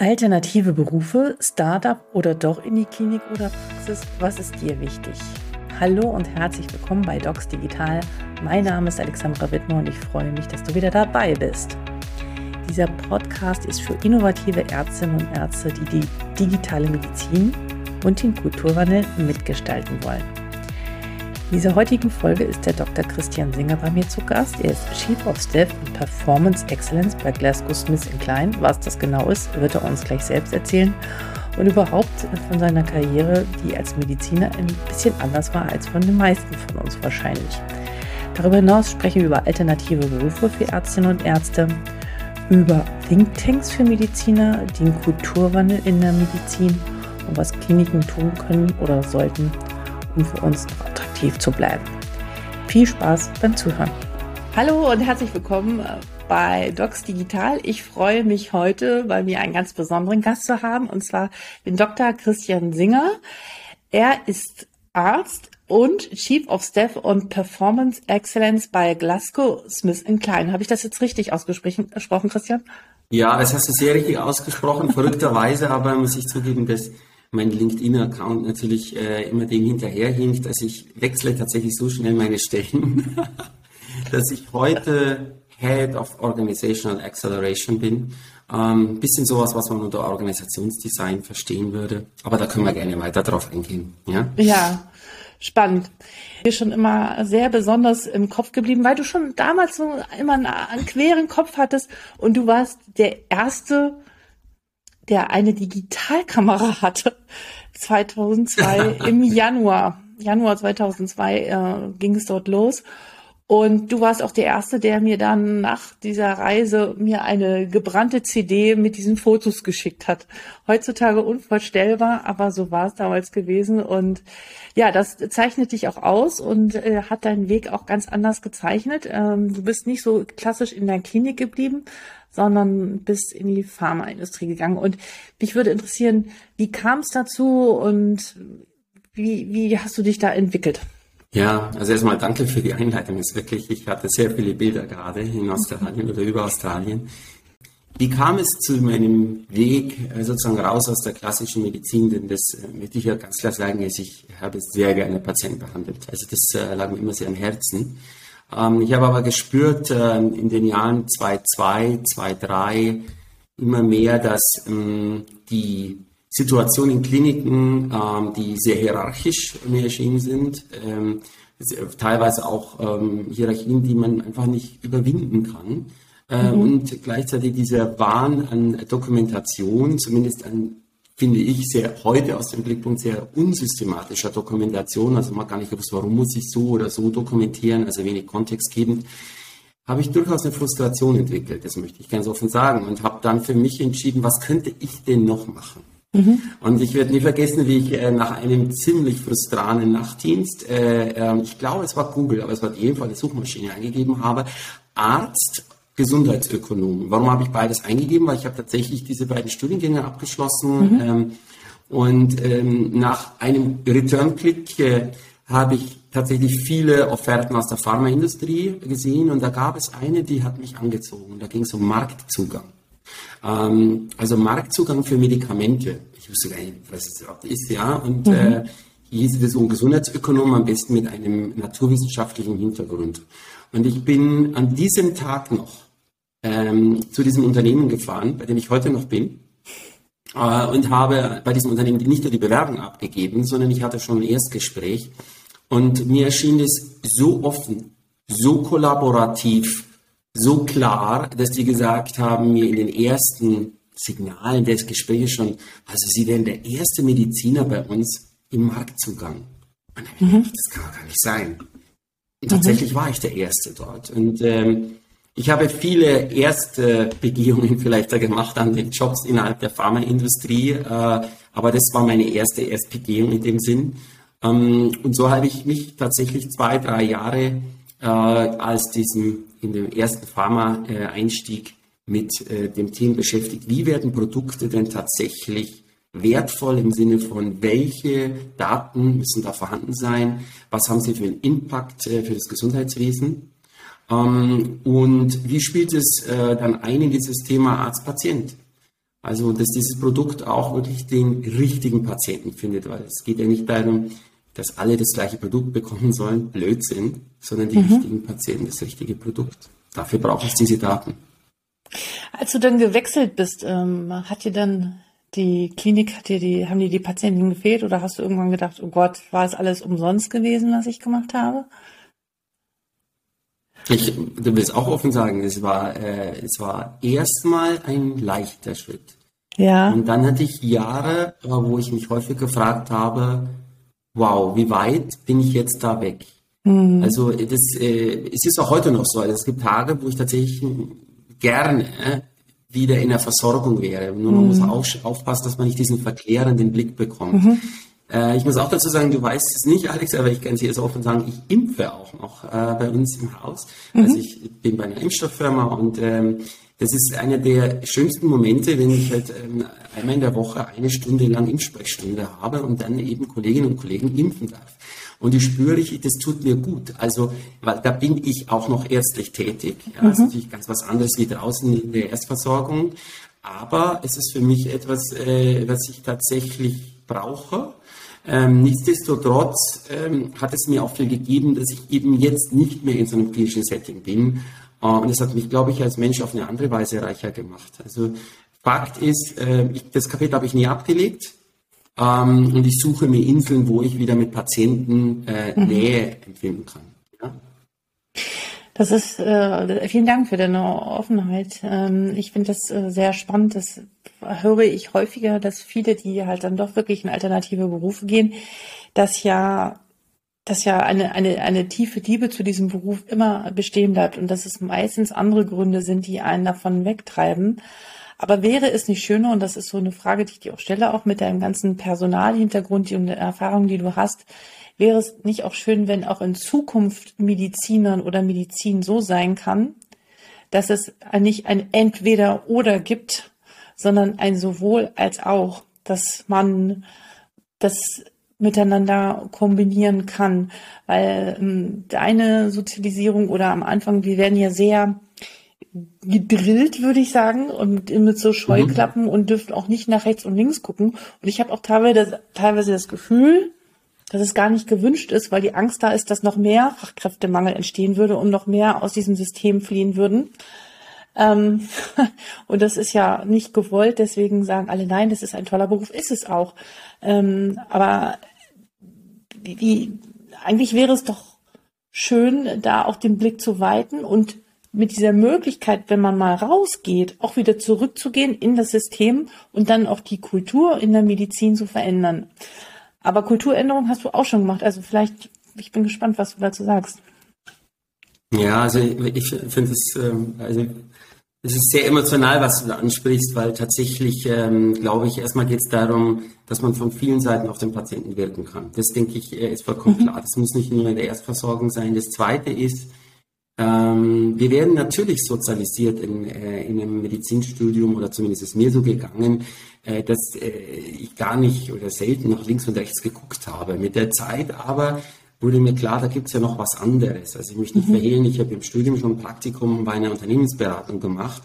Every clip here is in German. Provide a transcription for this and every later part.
Alternative Berufe, Startup oder doch in die Klinik oder Praxis? Was ist dir wichtig? Hallo und herzlich willkommen bei Docs Digital. Mein Name ist Alexandra Wittmer und ich freue mich, dass du wieder dabei bist. Dieser Podcast ist für innovative Ärztinnen und Ärzte, die die digitale Medizin und den Kulturwandel mitgestalten wollen. In dieser heutigen Folge ist der Dr. Christian Singer bei mir zu Gast. Er ist Chief of Staff und Performance Excellence bei Glasgow Smith Klein. Was das genau ist, wird er uns gleich selbst erzählen. Und überhaupt von seiner Karriere, die als Mediziner ein bisschen anders war als von den meisten von uns wahrscheinlich. Darüber hinaus sprechen wir über alternative Berufe für Ärztinnen und Ärzte, über Thinktanks für Mediziner, den Kulturwandel in der Medizin und was Kliniken tun können oder sollten, um für uns noch attraktiv zu bleiben. Viel Spaß beim Zuhören. Hallo und herzlich willkommen bei Docs Digital. Ich freue mich heute, bei mir einen ganz besonderen Gast zu haben, und zwar den Dr. Christian Singer. Er ist Arzt und Chief of Staff und Performance Excellence bei Glasgow Smith Klein. Habe ich das jetzt richtig ausgesprochen, Christian? Ja, das hast du sehr richtig ausgesprochen, verrückterweise, aber muss ich zugeben, dass mein LinkedIn-Account natürlich äh, immer dem hinterherhinkt, dass ich wechsle tatsächlich so schnell meine Stellen, dass ich heute Head of Organizational Acceleration bin. Ähm, bisschen sowas, was man unter Organisationsdesign verstehen würde. Aber da können wir gerne weiter drauf eingehen. Ja, ja spannend. Mir schon immer sehr besonders im Kopf geblieben, weil du schon damals so immer einen, einen queren Kopf hattest und du warst der erste der eine Digitalkamera hatte. 2002 im Januar. Januar 2002 äh, ging es dort los. Und du warst auch der Erste, der mir dann nach dieser Reise mir eine gebrannte CD mit diesen Fotos geschickt hat. Heutzutage unvorstellbar, aber so war es damals gewesen. Und ja, das zeichnet dich auch aus und äh, hat deinen Weg auch ganz anders gezeichnet. Ähm, du bist nicht so klassisch in der Klinik geblieben, sondern bist in die Pharmaindustrie gegangen. Und mich würde interessieren, wie kam es dazu und wie, wie hast du dich da entwickelt? Ja, also erstmal danke für die Einleitung. ist wirklich, ich hatte sehr viele Bilder gerade in Australien oder über Australien. Wie kam es zu meinem Weg äh, sozusagen raus aus der klassischen Medizin? Denn das äh, möchte ich ja ganz klar sagen, ich habe sehr gerne Patienten behandelt. Also das äh, lag mir immer sehr am Herzen. Ähm, ich habe aber gespürt in den Jahren 2002, 2003 immer mehr, dass ähm, die Situation in Kliniken, ähm, die sehr hierarchisch mir erschienen sind, ähm, teilweise auch ähm, Hierarchien, die man einfach nicht überwinden kann. Äh, mhm. Und gleichzeitig dieser Wahn an Dokumentation, zumindest an, finde ich, sehr heute aus dem Blickpunkt sehr unsystematischer Dokumentation, also man gar nicht gewusst, warum muss ich so oder so dokumentieren, also wenig Kontext geben, habe ich durchaus eine Frustration entwickelt, das möchte ich ganz offen sagen, und habe dann für mich entschieden, was könnte ich denn noch machen? Mhm. Und ich werde nie vergessen, wie ich äh, nach einem ziemlich frustranen Nachtdienst, äh, äh, ich glaube, es war Google, aber es war in Fall eine Suchmaschine eingegeben habe, Arzt, Gesundheitsökonom. Warum habe ich beides eingegeben? Weil ich habe tatsächlich diese beiden Studiengänge abgeschlossen mhm. ähm, und ähm, nach einem Return-Click äh, habe ich tatsächlich viele Offerten aus der Pharmaindustrie gesehen und da gab es eine, die hat mich angezogen. Da ging es um Marktzugang. Ähm, also Marktzugang für Medikamente. Ich wusste gar nicht, was es überhaupt ist, ja. Und mhm. äh, hieß es um Gesundheitsökonom am besten mit einem naturwissenschaftlichen Hintergrund. Und ich bin an diesem Tag noch ähm, zu diesem Unternehmen gefahren, bei dem ich heute noch bin. Äh, und habe bei diesem Unternehmen nicht nur die Bewerbung abgegeben, sondern ich hatte schon ein Erstgespräch. Und mir erschien es so offen, so kollaborativ, so klar, dass die gesagt haben, mir in den ersten Signalen des Gesprächs schon, also sie wären der erste Mediziner bei uns im Marktzugang. Und dann mhm. gedacht, das kann gar nicht sein. Und tatsächlich mhm. war ich der Erste dort. Und ähm, ich habe viele erste Begehungen vielleicht da gemacht an den Jobs innerhalb der Pharmaindustrie, äh, aber das war meine erste Erstbegehung in dem Sinn. Ähm, und so habe ich mich tatsächlich zwei, drei Jahre äh, als diesem in dem ersten Pharma-Einstieg mit äh, dem Thema beschäftigt, wie werden Produkte denn tatsächlich wertvoll im Sinne von, welche Daten müssen da vorhanden sein, was haben sie für einen Impact für das Gesundheitswesen ähm, und wie spielt es äh, dann ein in dieses Thema Arzt-Patient? Also, dass dieses Produkt auch wirklich den richtigen Patienten findet, weil es geht ja nicht darum, dass alle das gleiche Produkt bekommen sollen, Blödsinn, sondern die mhm. richtigen Patienten das richtige Produkt. Dafür braucht es diese Daten. Als du dann gewechselt bist, ähm, hat dir dann die Klinik, hat dir die, haben dir die Patienten gefehlt oder hast du irgendwann gedacht, oh Gott, war es alles umsonst gewesen, was ich gemacht habe? Ich, du willst auch offen sagen, es war, äh, es war erstmal ein leichter Schritt. Ja. Und dann hatte ich Jahre, wo ich mich häufig gefragt habe, wow, wie weit bin ich jetzt da weg? Mhm. Also das, äh, es ist auch heute noch so. Also es gibt Tage, wo ich tatsächlich gerne wieder in der Versorgung wäre. Nur man mhm. muss auch aufpassen, dass man nicht diesen verklärenden Blick bekommt. Mhm. Äh, ich muss auch dazu sagen, du weißt es nicht, Alex, aber ich kann es jetzt offen sagen, ich impfe auch noch äh, bei uns im Haus. Mhm. Also ich bin bei einer Impfstofffirma und ähm, das ist einer der schönsten Momente, wenn ich halt ähm, einmal in der Woche eine Stunde lang Impfsprechstunde habe und dann eben Kolleginnen und Kollegen impfen darf. Und ich spüre, ich, das tut mir gut. Also, weil da bin ich auch noch ärztlich tätig. Ja, mhm. Das ist natürlich ganz was anderes wie draußen in der Erstversorgung. Aber es ist für mich etwas, äh, was ich tatsächlich brauche. Ähm, nichtsdestotrotz ähm, hat es mir auch viel gegeben, dass ich eben jetzt nicht mehr in so einem klinischen Setting bin. Äh, und es hat mich, glaube ich, als Mensch auf eine andere Weise reicher gemacht. Also Fakt ist, äh, ich, das Kapitel habe ich nie abgelegt. Ähm, und ich suche mir Inseln, wo ich wieder mit Patienten äh, mhm. Nähe empfinden kann. Ja? Das ist, äh, vielen Dank für deine Offenheit. Ähm, ich finde das äh, sehr spannend. Das höre ich häufiger, dass viele, die halt dann doch wirklich in alternative Berufe gehen, dass ja dass ja eine, eine, eine tiefe Liebe zu diesem Beruf immer bestehen bleibt und dass es meistens andere Gründe sind, die einen davon wegtreiben. Aber wäre es nicht schöner, und das ist so eine Frage, die ich dir auch stelle, auch mit deinem ganzen Personalhintergrund und der Erfahrung, die du hast, wäre es nicht auch schön, wenn auch in Zukunft Medizinern oder Medizin so sein kann, dass es nicht ein Entweder oder gibt, sondern ein sowohl als auch, dass man das miteinander kombinieren kann, weil ähm, deine Sozialisierung oder am Anfang, wir werden ja sehr gedrillt, würde ich sagen, und mit so Scheuklappen mhm. und dürfen auch nicht nach rechts und links gucken. Und ich habe auch teilweise, teilweise das Gefühl, dass es gar nicht gewünscht ist, weil die Angst da ist, dass noch mehr Fachkräftemangel entstehen würde und noch mehr aus diesem System fliehen würden. Ähm, und das ist ja nicht gewollt, deswegen sagen alle, nein, das ist ein toller Beruf, ist es auch. Ähm, aber die, die, eigentlich wäre es doch schön, da auch den Blick zu weiten und mit dieser Möglichkeit, wenn man mal rausgeht, auch wieder zurückzugehen in das System und dann auch die Kultur in der Medizin zu verändern. Aber Kulturänderung hast du auch schon gemacht. Also vielleicht, ich bin gespannt, was du dazu sagst. Ja, also ich finde es, ähm, also es ist sehr emotional, was du da ansprichst, weil tatsächlich, ähm, glaube ich, erstmal geht es darum, dass man von vielen Seiten auf den Patienten wirken kann. Das denke ich äh, ist vollkommen mhm. klar. Das muss nicht nur in der Erstversorgung sein. Das Zweite ist, ähm, wir werden natürlich sozialisiert in, äh, in einem Medizinstudium oder zumindest ist mir so gegangen, äh, dass äh, ich gar nicht oder selten nach links und rechts geguckt habe. Mit der Zeit aber wurde mir klar, da gibt's ja noch was anderes. Also ich möchte nicht mhm. verhehlen, ich habe im Studium schon ein Praktikum bei einer Unternehmensberatung gemacht.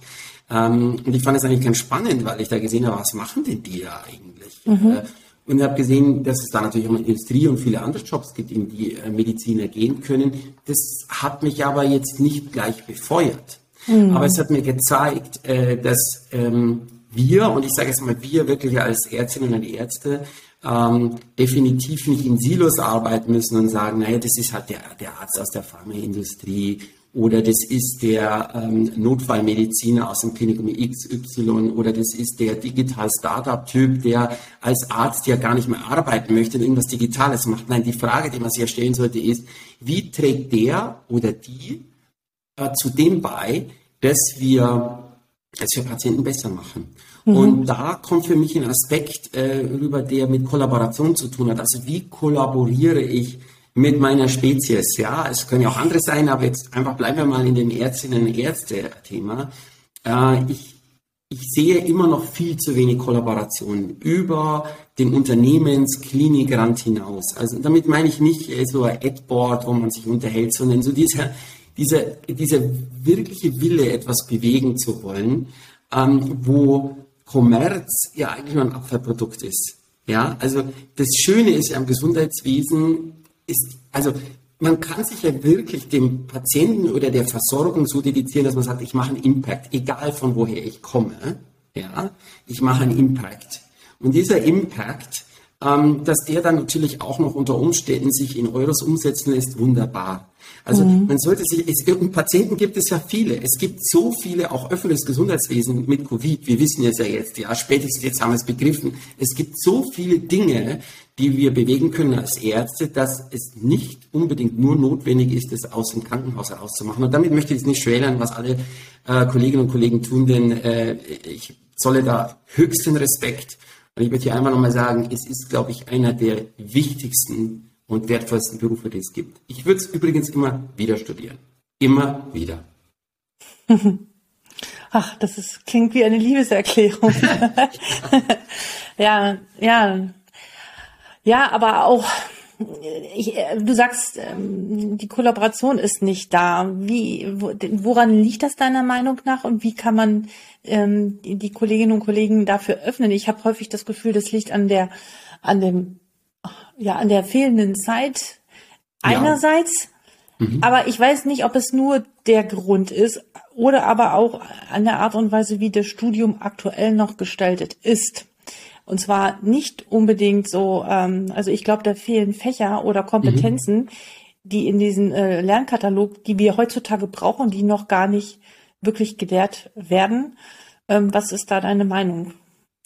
Ähm, und ich fand es eigentlich ganz spannend, weil ich da gesehen habe, was machen denn die da eigentlich? Mhm. Und habe gesehen, dass es da natürlich auch Industrie und viele andere Jobs gibt, in die äh, Mediziner gehen können. Das hat mich aber jetzt nicht gleich befeuert. Mhm. Aber es hat mir gezeigt, äh, dass ähm, wir, und ich sage jetzt mal wir wirklich als Ärztinnen und Ärzte, ähm, definitiv nicht in Silos arbeiten müssen und sagen, naja, das ist halt der, der Arzt aus der Pharmaindustrie oder das ist der ähm, Notfallmediziner aus dem Klinikum XY oder das ist der digital Startup-Typ, der als Arzt ja gar nicht mehr arbeiten möchte und irgendwas Digitales macht. Nein, die Frage, die man sich ja stellen sollte, ist, wie trägt der oder die äh, zu dem bei, dass wir, dass wir Patienten besser machen? Mhm. Und da kommt für mich ein Aspekt äh, rüber, der mit Kollaboration zu tun hat. Also wie kollaboriere ich mit meiner Spezies. Ja, es können ja auch andere sein, aber jetzt einfach bleiben wir mal in dem Ärztinnen und Ärzte-Thema. Äh, ich, ich sehe immer noch viel zu wenig Kollaboration über den Unternehmensklinikrand hinaus. Also damit meine ich nicht äh, so ein Adboard, wo man sich unterhält, sondern so dieser, dieser, dieser wirkliche Wille, etwas bewegen zu wollen, ähm, wo Kommerz ja eigentlich nur ein Abfallprodukt ist. Ja, also das Schöne ist am Gesundheitswesen ist, also man kann sich ja wirklich dem Patienten oder der Versorgung so dedizieren, dass man sagt, ich mache einen Impact, egal von woher ich komme. Ja, ich mache einen Impact. Und dieser Impact, ähm, dass der dann natürlich auch noch unter Umständen sich in Euros umsetzen lässt, wunderbar. Also mhm. man sollte sich, es, und Patienten gibt es ja viele. Es gibt so viele, auch öffentliches Gesundheitswesen mit Covid. Wir wissen es ja jetzt, ja, spätestens jetzt haben wir es begriffen. Es gibt so viele Dinge, die wir bewegen können als Ärzte, dass es nicht unbedingt nur notwendig ist, das aus dem Krankenhaus herauszumachen. Und damit möchte ich jetzt nicht schwälern, was alle äh, Kolleginnen und Kollegen tun, denn äh, ich zolle da höchsten Respekt. Und ich möchte hier einmal nochmal sagen, es ist, glaube ich, einer der wichtigsten und wertvollsten Berufe, die es gibt. Ich würde es übrigens immer wieder studieren. Immer wieder. Ach, das ist, klingt wie eine Liebeserklärung. ja, ja. Ja, aber auch, ich, du sagst, ähm, die Kollaboration ist nicht da. Wie, woran liegt das deiner Meinung nach und wie kann man ähm, die Kolleginnen und Kollegen dafür öffnen? Ich habe häufig das Gefühl, das liegt an der, an dem ja, an der fehlenden Zeit einerseits, ja. mhm. aber ich weiß nicht, ob es nur der Grund ist oder aber auch an der Art und Weise, wie das Studium aktuell noch gestaltet ist. Und zwar nicht unbedingt so, ähm, also ich glaube, da fehlen Fächer oder Kompetenzen, mhm. die in diesem äh, Lernkatalog, die wir heutzutage brauchen, die noch gar nicht wirklich gelehrt werden. Ähm, was ist da deine Meinung?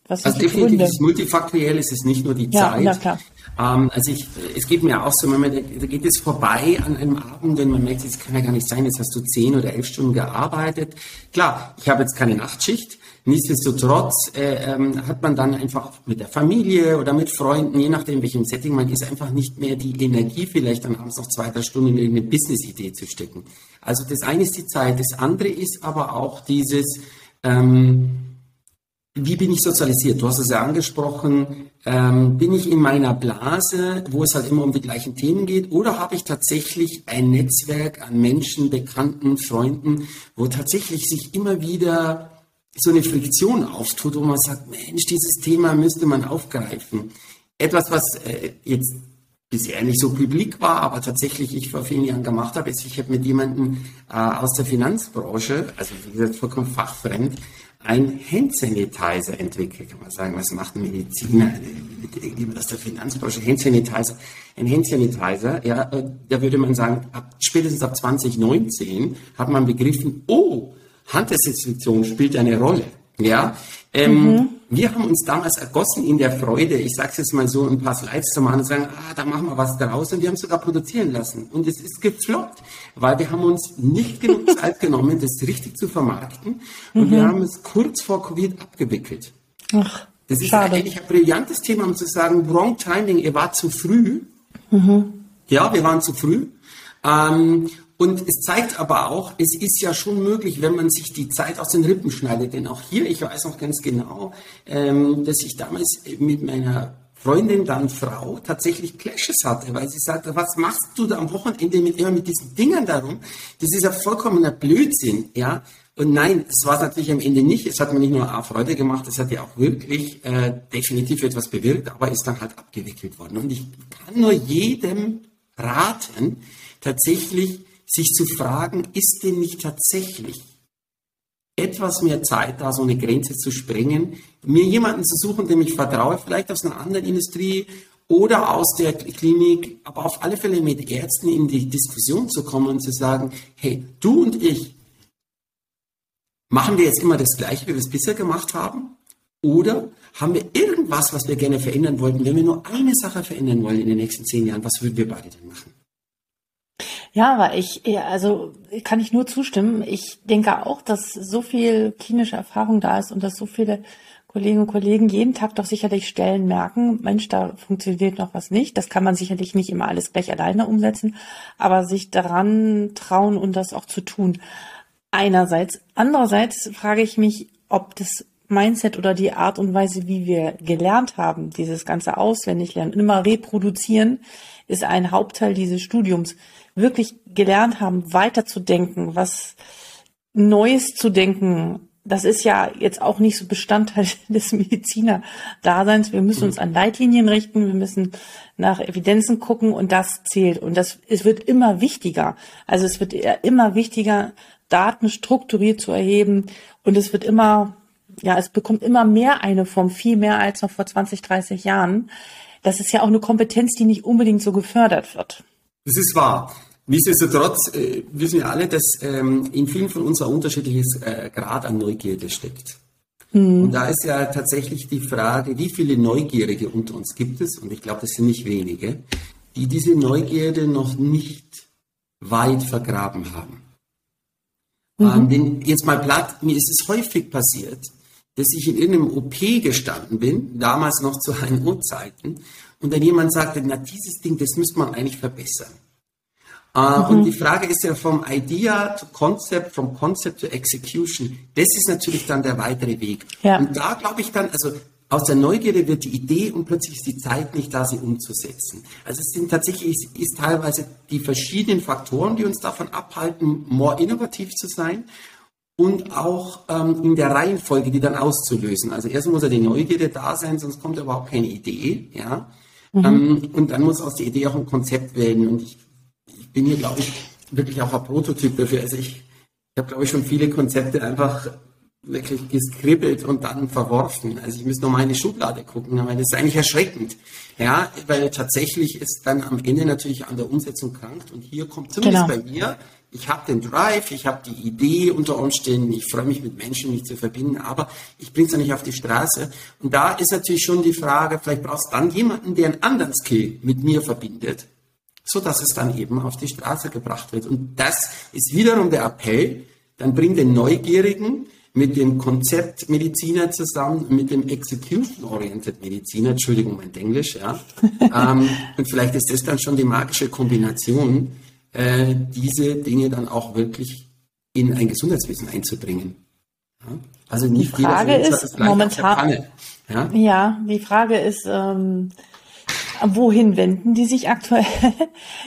Was also definitiv ist multifaktoriell, es ist nicht nur die ja, Zeit. Ja, klar. Ähm, also ich, es geht mir auch so, man, da geht es vorbei an einem Abend, wenn man merkt, es kann ja gar nicht sein, jetzt hast du zehn oder elf Stunden gearbeitet. Klar, ich habe jetzt keine Nachtschicht. Nichtsdestotrotz äh, ähm, hat man dann einfach mit der Familie oder mit Freunden, je nachdem welchem Setting man ist, einfach nicht mehr die Energie, vielleicht dann abends noch zwei, drei Stunden in eine Business-Idee zu stecken. Also das eine ist die Zeit, das andere ist aber auch dieses, ähm, wie bin ich sozialisiert? Du hast es ja angesprochen. Ähm, bin ich in meiner Blase, wo es halt immer um die gleichen Themen geht, oder habe ich tatsächlich ein Netzwerk an Menschen, Bekannten, Freunden, wo tatsächlich sich immer wieder so eine Friktion auftut, wo man sagt, Mensch, dieses Thema müsste man aufgreifen. Etwas, was äh, jetzt bisher nicht so publik war, aber tatsächlich ich vor vielen Jahren gemacht habe, ist, ich habe mit jemandem äh, aus der Finanzbranche, also wie gesagt vollkommen fachfremd, ein Handsanitizer entwickelt. Kann man sagen, was macht ein Mediziner, jemand aus der Finanzbranche, Handsanitizer? Ein Handsanitizer, ja, äh, da würde man sagen, ab, spätestens ab 2019 hat man begriffen, oh, Handdesinfektion spielt eine Rolle. Ja, ähm, mhm. Wir haben uns damals ergossen in der Freude, ich sage es jetzt mal so, ein paar Slides zu machen und sagen, ah, da machen wir was daraus und wir haben es sogar produzieren lassen. Und es ist gefloppt, weil wir haben uns nicht genug Zeit genommen, das richtig zu vermarkten und mhm. wir haben es kurz vor Covid abgewickelt. Ach, das ist schade. eigentlich ein brillantes Thema, um zu sagen, wrong timing, ihr wart zu früh. Mhm. Ja, wir waren zu früh. Ähm, und es zeigt aber auch, es ist ja schon möglich, wenn man sich die Zeit aus den Rippen schneidet. Denn auch hier, ich weiß noch ganz genau, ähm, dass ich damals mit meiner Freundin, dann Frau, tatsächlich Clashes hatte, weil sie sagte, was machst du da am Wochenende mit, immer mit diesen Dingern darum? Das ist ja vollkommener Blödsinn, ja. Und nein, es war natürlich am Ende nicht. Es hat mir nicht nur A Freude gemacht, es hat ja auch wirklich äh, definitiv etwas bewirkt, aber ist dann halt abgewickelt worden. Und ich kann nur jedem raten, tatsächlich sich zu fragen, ist denn nicht tatsächlich etwas mehr Zeit da, so eine Grenze zu sprengen, mir jemanden zu suchen, dem ich vertraue, vielleicht aus einer anderen Industrie oder aus der Klinik, aber auf alle Fälle mit Ärzten in die Diskussion zu kommen und zu sagen, hey, du und ich, machen wir jetzt immer das Gleiche, wie wir es bisher gemacht haben? Oder haben wir irgendwas, was wir gerne verändern wollten? Wenn wir nur eine Sache verändern wollen in den nächsten zehn Jahren, was würden wir beide denn machen? Ja, aber ich, also kann ich nur zustimmen. Ich denke auch, dass so viel klinische Erfahrung da ist und dass so viele Kolleginnen und Kollegen jeden Tag doch sicherlich Stellen merken, Mensch, da funktioniert noch was nicht. Das kann man sicherlich nicht immer alles gleich alleine umsetzen, aber sich daran trauen und das auch zu tun. Einerseits. Andererseits frage ich mich, ob das Mindset oder die Art und Weise, wie wir gelernt haben, dieses ganze auswendig lernen, immer reproduzieren, ist ein Hauptteil dieses Studiums wirklich gelernt haben, weiterzudenken, was Neues zu denken, das ist ja jetzt auch nicht so Bestandteil des Mediziner-Daseins. Wir müssen uns an Leitlinien richten, wir müssen nach Evidenzen gucken und das zählt. Und das, es wird immer wichtiger. Also es wird immer wichtiger, Daten strukturiert zu erheben und es wird immer, ja, es bekommt immer mehr eine Form, viel mehr als noch vor 20, 30 Jahren. Das ist ja auch eine Kompetenz, die nicht unbedingt so gefördert wird. Das ist wahr. Nichtsdestotrotz äh, wissen wir alle, dass ähm, in vielen von uns ein unterschiedliches äh, Grad an Neugierde steckt. Mhm. Und da ist ja tatsächlich die Frage, wie viele Neugierige unter uns gibt es, und ich glaube, das sind nicht wenige, die diese Neugierde noch nicht weit vergraben haben. Mhm. Ähm, denn jetzt mal platt, mir ist es häufig passiert, dass ich in irgendeinem OP gestanden bin, damals noch zu HNO-Zeiten, und dann jemand sagte, na dieses Ding, das müsste man eigentlich verbessern. Uh, mhm. Und die Frage ist ja vom Idea to Concept, vom Concept to Execution. Das ist natürlich dann der weitere Weg. Ja. Und da glaube ich dann, also aus der Neugierde wird die Idee und plötzlich ist die Zeit nicht da, sie umzusetzen. Also es sind tatsächlich, ist, ist teilweise die verschiedenen Faktoren, die uns davon abhalten, more innovativ zu sein und auch ähm, in der Reihenfolge, die dann auszulösen. Also erst muss ja die Neugierde da sein, sonst kommt überhaupt keine Idee, ja. Mhm. Ähm, und dann muss aus der Idee auch ein Konzept werden. Und ich bin hier, glaube ich, wirklich auch ein Prototyp dafür. Also ich, ich habe, glaube ich, schon viele Konzepte einfach wirklich geskribbelt und dann verworfen. Also ich muss noch mal in die Schublade gucken, aber das ist eigentlich erschreckend. Ja, weil tatsächlich ist dann am Ende natürlich an der Umsetzung krankt und hier kommt zumindest genau. bei mir, ich habe den Drive, ich habe die Idee unter Umständen, ich freue mich mit Menschen, mich zu verbinden, aber ich bringe es ja nicht auf die Straße. Und da ist natürlich schon die Frage, vielleicht brauchst du dann jemanden, der einen anderen Skill mit mir verbindet so dass es dann eben auf die Straße gebracht wird. Und das ist wiederum der Appell, dann bring den Neugierigen mit dem Konzeptmediziner zusammen, mit dem Execution-Oriented Mediziner, Entschuldigung, mein Englisch, ja. ähm, und vielleicht ist das dann schon die magische Kombination, äh, diese Dinge dann auch wirklich in ein Gesundheitswesen einzubringen. Ja? Also nicht die Frage ist momentan, ja? ja? die Frage ist, ähm, Wohin wenden die sich aktuell?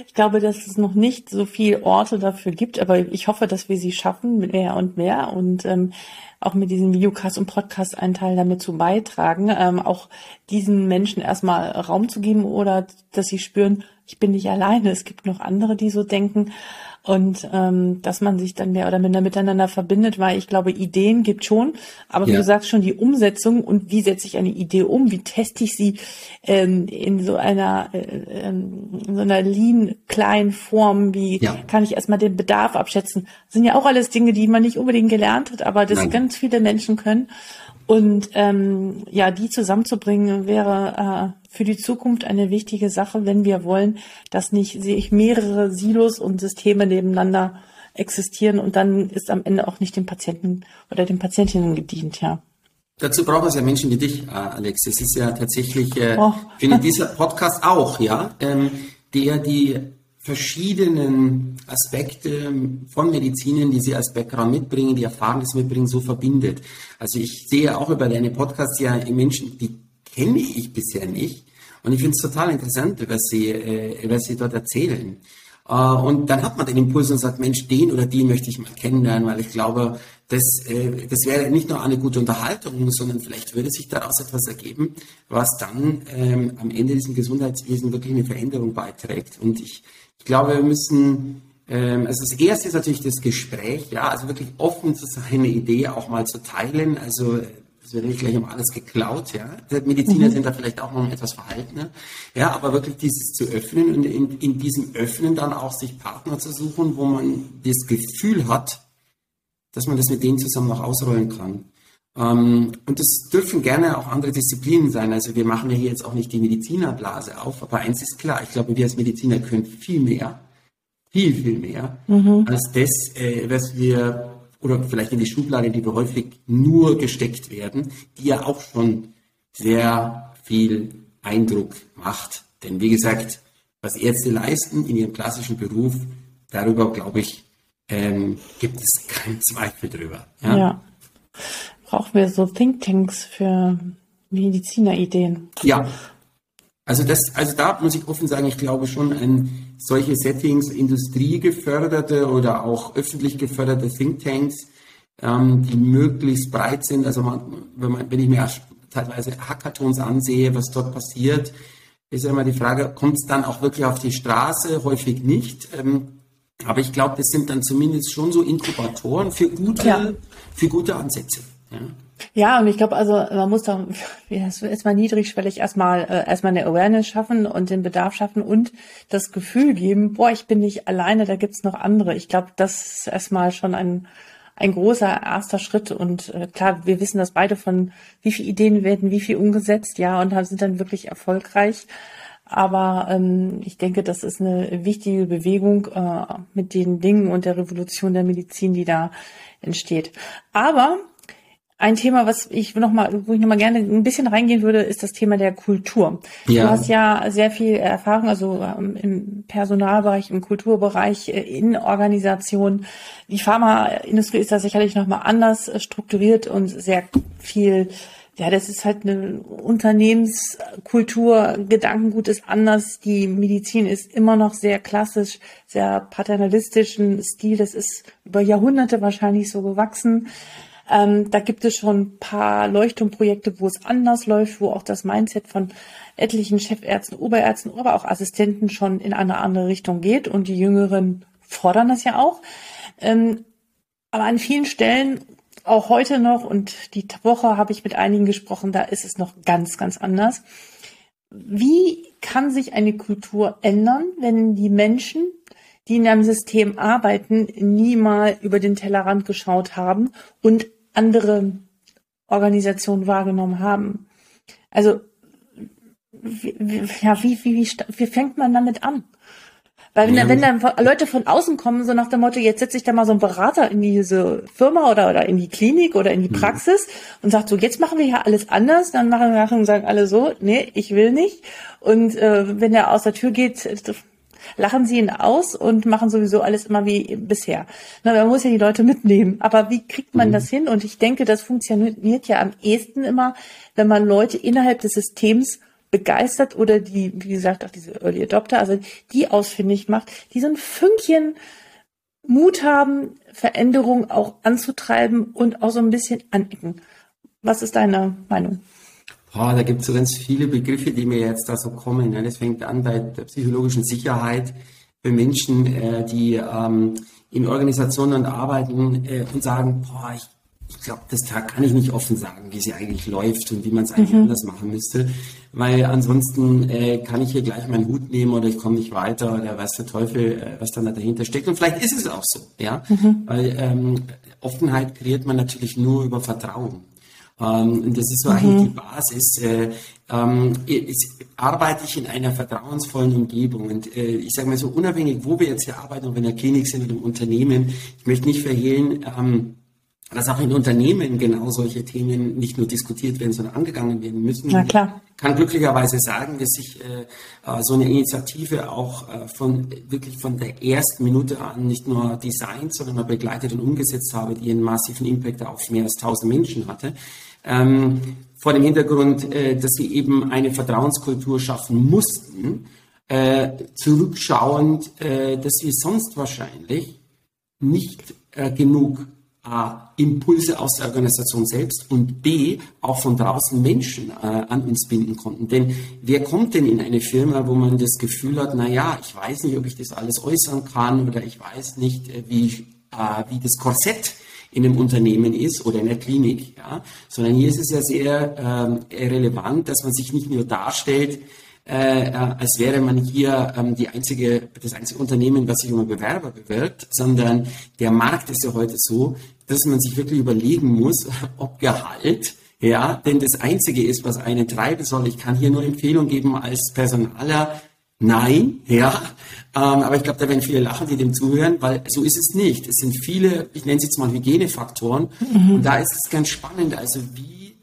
Ich glaube, dass es noch nicht so viele Orte dafür gibt, aber ich hoffe, dass wir sie schaffen, mehr und mehr und ähm, auch mit diesem Videocast und Podcast einen Teil damit zu beitragen, ähm, auch diesen Menschen erstmal Raum zu geben oder dass sie spüren, ich bin nicht alleine, es gibt noch andere, die so denken und ähm, dass man sich dann mehr oder minder miteinander verbindet, weil ich glaube, Ideen gibt schon, aber ja. wie du sagst schon, die Umsetzung und wie setze ich eine Idee um, wie teste ich sie ähm, in so einer äh, ähm, in so einer lean kleinen Form, wie ja. kann ich erstmal den Bedarf abschätzen, das sind ja auch alles Dinge, die man nicht unbedingt gelernt hat, aber das Nein. ganz viele Menschen können. Und ähm, ja, die zusammenzubringen wäre äh, für die Zukunft eine wichtige Sache, wenn wir wollen, dass nicht sehe ich mehrere Silos und Systeme nebeneinander existieren und dann ist am Ende auch nicht dem Patienten oder den Patientinnen gedient, ja. Dazu braucht es ja Menschen wie dich, äh, Alex. Es ist ja tatsächlich, äh, oh. finde dieser Podcast auch, ja, ähm, der die verschiedenen Aspekte von Medizinen, die Sie als Background mitbringen, die Erfahrung, mitbringen, so verbindet. Also ich sehe auch über deine Podcasts ja Menschen, die kenne ich bisher nicht. Und ich finde es total interessant, was Sie, äh, was Sie dort erzählen. Äh, und dann hat man den Impuls und sagt, Mensch, den oder die möchte ich mal kennenlernen, weil ich glaube, das, äh, das wäre nicht nur eine gute Unterhaltung, sondern vielleicht würde sich daraus etwas ergeben, was dann ähm, am Ende diesem Gesundheitswesen wirklich eine Veränderung beiträgt. Und ich ich glaube, wir müssen, ähm, also das erste ist natürlich das Gespräch, ja, also wirklich offen zu sein, eine Idee auch mal zu teilen. Also es wird nicht gleich um alles geklaut, ja. Mediziner mhm. sind da vielleicht auch noch etwas verhaltener. Ja, aber wirklich dieses zu öffnen und in, in diesem Öffnen dann auch sich Partner zu suchen, wo man das Gefühl hat, dass man das mit denen zusammen noch ausrollen kann. Ähm, und das dürfen gerne auch andere Disziplinen sein. Also wir machen ja hier jetzt auch nicht die Medizinerblase auf, aber eins ist klar, ich glaube, wir als Mediziner können viel mehr, viel, viel mehr, mhm. als das, äh, was wir, oder vielleicht in die Schublade, die wir häufig nur gesteckt werden, die ja auch schon sehr viel Eindruck macht. Denn wie gesagt, was Ärzte leisten in ihrem klassischen Beruf, darüber, glaube ich, ähm, gibt es keinen Zweifel drüber. Ja. ja brauchen wir so Thinktanks für Medizinerideen. Ja. Also das, also da muss ich offen sagen, ich glaube schon an solche Settings, industriegeförderte oder auch öffentlich geförderte Thinktanks, ähm, die möglichst breit sind. Also man, wenn, man, wenn ich mir teilweise Hackathons ansehe, was dort passiert, ist ja immer die Frage, kommt es dann auch wirklich auf die Straße? Häufig nicht. Ähm, aber ich glaube, das sind dann zumindest schon so Inkubatoren für gute, ja. für gute Ansätze. Ja. Ja, und ich glaube, also man muss doch erstmal niedrigschwellig erstmal äh, erstmal eine Awareness schaffen und den Bedarf schaffen und das Gefühl geben, boah, ich bin nicht alleine, da gibt's noch andere. Ich glaube, das ist erstmal schon ein ein großer erster Schritt und äh, klar, wir wissen das beide von, wie viele Ideen werden, wie viel umgesetzt, ja, und sind dann wirklich erfolgreich. Aber ähm, ich denke, das ist eine wichtige Bewegung äh, mit den Dingen und der Revolution der Medizin, die da entsteht. Aber ein Thema, was ich noch mal, wo ich noch mal gerne ein bisschen reingehen würde, ist das Thema der Kultur. Ja. Du hast ja sehr viel Erfahrung, also ähm, im Personalbereich, im Kulturbereich, äh, in Organisationen. Die Pharmaindustrie ist da sicherlich noch mal anders äh, strukturiert und sehr viel ja, das ist halt eine Unternehmenskultur, Gedankengut ist anders. Die Medizin ist immer noch sehr klassisch, sehr paternalistischen Stil. Das ist über Jahrhunderte wahrscheinlich so gewachsen. Ähm, da gibt es schon ein paar Leuchtturmprojekte, wo es anders läuft, wo auch das Mindset von etlichen Chefärzten, Oberärzten, aber auch Assistenten schon in eine andere Richtung geht. Und die Jüngeren fordern das ja auch. Ähm, aber an vielen Stellen, auch heute noch und die Woche habe ich mit einigen gesprochen, da ist es noch ganz, ganz anders. Wie kann sich eine Kultur ändern, wenn die Menschen die in einem System arbeiten, nie mal über den Tellerrand geschaut haben und andere Organisationen wahrgenommen haben. Also wie, ja, wie, wie, wie, wie fängt man damit an? Weil wenn, ja. wenn dann Leute von außen kommen, so nach dem Motto, jetzt setze ich da mal so einen Berater in diese Firma oder, oder in die Klinik oder in die mhm. Praxis mhm. und sagt so, jetzt machen wir ja alles anders, dann machen wir und sagen alle so, nee, ich will nicht. Und äh, wenn er aus der Tür geht, lachen sie ihn aus und machen sowieso alles immer wie bisher. Na, man muss ja die Leute mitnehmen. Aber wie kriegt man mhm. das hin? Und ich denke, das funktioniert ja am ehesten immer, wenn man Leute innerhalb des Systems begeistert oder die, wie gesagt, auch diese Early Adopter, also die ausfindig macht, die so ein Fünkchen Mut haben, Veränderungen auch anzutreiben und auch so ein bisschen anecken. Was ist deine Meinung? Boah, da gibt es so ganz viele Begriffe, die mir jetzt da so kommen. Ja, das fängt an bei der psychologischen Sicherheit für Menschen, äh, die ähm, in Organisationen arbeiten äh, und sagen, boah, ich, ich glaube, das da kann ich nicht offen sagen, wie sie eigentlich läuft und wie man es eigentlich mhm. anders machen müsste, weil ansonsten äh, kann ich hier gleich meinen Hut nehmen oder ich komme nicht weiter oder weiß der Teufel, äh, was dann da dahinter steckt. Und vielleicht ist es auch so, ja, mhm. weil ähm, Offenheit kreiert man natürlich nur über Vertrauen. Ähm, und das ist so mhm. eigentlich die Basis. Äh, ähm, ist, arbeite ich in einer vertrauensvollen Umgebung. Und äh, ich sage mal so, unabhängig, wo wir jetzt hier arbeiten, ob wir in der Klinik sind oder im Unternehmen, ich möchte nicht verhehlen, ähm, dass auch in Unternehmen genau solche Themen nicht nur diskutiert werden, sondern angegangen werden müssen. Na klar. Ich kann glücklicherweise sagen, dass sich äh, äh, so eine Initiative auch äh, von wirklich von der ersten Minute an nicht nur designt, sondern auch begleitet und umgesetzt habe, die einen massiven Impact auf mehr als 1000 Menschen hatte. Ähm, vor dem Hintergrund, äh, dass sie eben eine Vertrauenskultur schaffen mussten, äh, zurückschauend, äh, dass wir sonst wahrscheinlich nicht äh, genug A, Impulse aus der Organisation selbst und B, auch von draußen Menschen äh, an uns binden konnten. Denn wer kommt denn in eine Firma, wo man das Gefühl hat, na ja, ich weiß nicht, ob ich das alles äußern kann oder ich weiß nicht, äh, wie, äh, wie das Korsett in einem Unternehmen ist oder in der Klinik, ja, sondern hier ist es ja sehr ähm, relevant, dass man sich nicht nur darstellt, äh, äh, als wäre man hier ähm, die einzige, das einzige Unternehmen, was sich um einen Bewerber bewirbt, sondern der Markt ist ja heute so, dass man sich wirklich überlegen muss, ob Gehalt ja, denn das Einzige ist, was einen treiben soll. Ich kann hier nur Empfehlung geben als Personaler, Nein, ja. Ähm, aber ich glaube, da werden viele lachen, die dem zuhören, weil so ist es nicht. Es sind viele, ich nenne es jetzt mal Hygienefaktoren. Mhm. Und da ist es ganz spannend. Also wie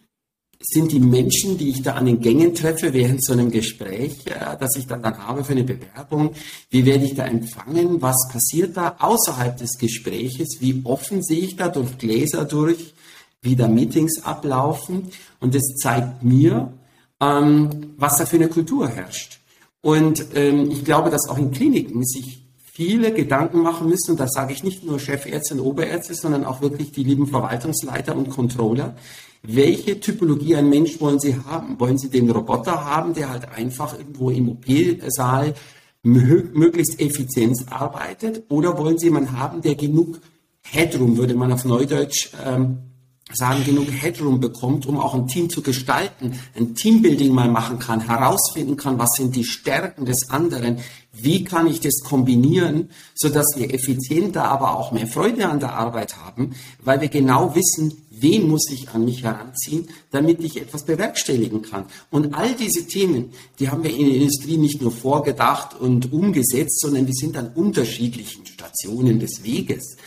sind die Menschen, die ich da an den Gängen treffe während so einem Gespräch, äh, das ich dann, dann habe für eine Bewerbung, wie werde ich da empfangen? Was passiert da außerhalb des Gespräches? Wie offen sehe ich da durch Gläser durch, wie da Meetings ablaufen? Und das zeigt mir, ähm, was da für eine Kultur herrscht. Und ähm, ich glaube, dass auch in Kliniken sich viele Gedanken machen müssen, und das sage ich nicht nur Chefärzte und Oberärzte, sondern auch wirklich die lieben Verwaltungsleiter und Controller. Welche Typologie ein Mensch wollen Sie haben? Wollen Sie den Roboter haben, der halt einfach irgendwo im OP-Saal möglichst effizient arbeitet? Oder wollen Sie jemanden haben, der genug Headroom, würde man auf Neudeutsch ähm, sagen, genug Headroom bekommt, um auch ein Team zu gestalten, ein Teambuilding mal machen kann, herausfinden kann, was sind die Stärken des anderen, wie kann ich das kombinieren, so dass wir effizienter, aber auch mehr Freude an der Arbeit haben, weil wir genau wissen, wen muss ich an mich heranziehen, damit ich etwas bewerkstelligen kann. Und all diese Themen, die haben wir in der Industrie nicht nur vorgedacht und umgesetzt, sondern wir sind an unterschiedlichen Stationen des Weges.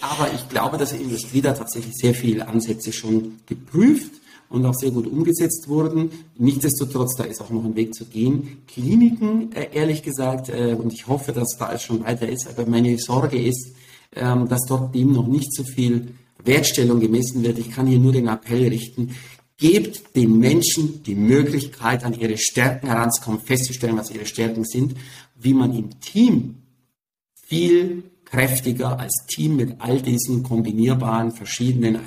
Aber ich glaube, dass in Industrie da tatsächlich sehr viele Ansätze schon geprüft und auch sehr gut umgesetzt wurden. Nichtsdestotrotz, da ist auch noch ein Weg zu gehen. Kliniken, äh, ehrlich gesagt, äh, und ich hoffe, dass da es schon weiter ist, aber meine Sorge ist, ähm, dass dort dem noch nicht so viel Wertstellung gemessen wird. Ich kann hier nur den Appell richten, gebt den Menschen die Möglichkeit, an ihre Stärken heranzukommen, festzustellen, was ihre Stärken sind, wie man im Team viel kräftiger als Team mit all diesen kombinierbaren verschiedenen